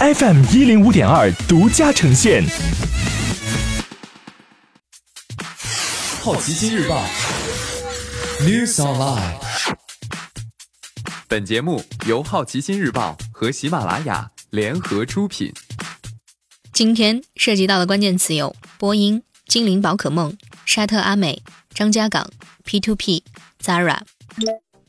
FM 一零五点二独家呈现。好奇心日报，News Online。本节目由好奇心日报和喜马拉雅联合出品。今天涉及到的关键词有：波音、精灵宝可梦、沙特阿美、张家港、P2P、Zara。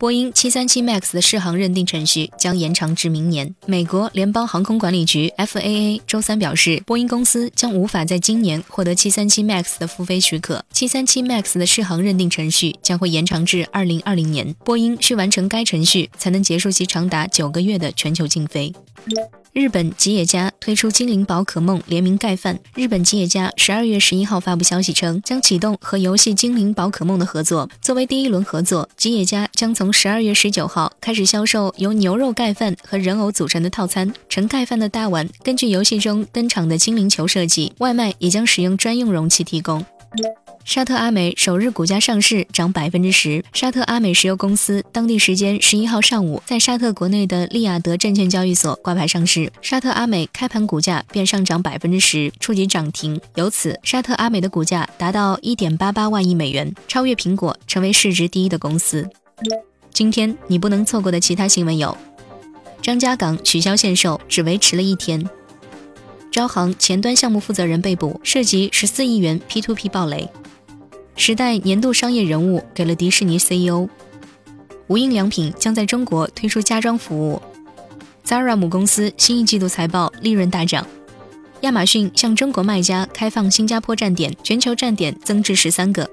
波音737 MAX 的试航认定程序将延长至明年。美国联邦航空管理局 FAA 周三表示，波音公司将无法在今年获得737 MAX 的复飞许可。737 MAX 的试航认定程序将会延长至2020年。波音需完成该程序，才能结束其长达九个月的全球禁飞。日本吉野家推出精灵宝可梦联名盖饭。日本吉野家十二月十一号发布消息称，将启动和游戏精灵宝可梦的合作。作为第一轮合作，吉野家将从十二月十九号开始销售由牛肉盖饭和人偶组成的套餐。盛盖饭的大碗根据游戏中登场的精灵球设计，外卖也将使用专用容器提供。沙特阿美首日股价上市涨百分之十。沙特阿美石油公司当地时间十一号上午在沙特国内的利雅得证券交易所挂牌上市。沙特阿美开盘股价便上涨百分之十，触及涨停。由此，沙特阿美的股价达到一点八八万亿美元，超越苹果，成为市值第一的公司。今天你不能错过的其他新闻有：张家港取消限售，只维持了一天；招行前端项目负责人被捕，涉及十四亿元 P2P 暴雷。时代年度商业人物给了迪士尼 CEO。无印良品将在中国推出家装服务。Zara 母公司新一季度财报利润大涨。亚马逊向中国卖家开放新加坡站点，全球站点增至十三个。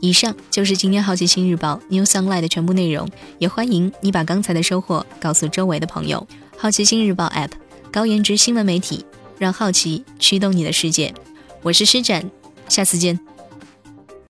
以上就是今天好奇心日报 New Sunlight 的全部内容，也欢迎你把刚才的收获告诉周围的朋友。好奇心日报 App，高颜值新闻媒体，让好奇驱动你的世界。我是施展，下次见。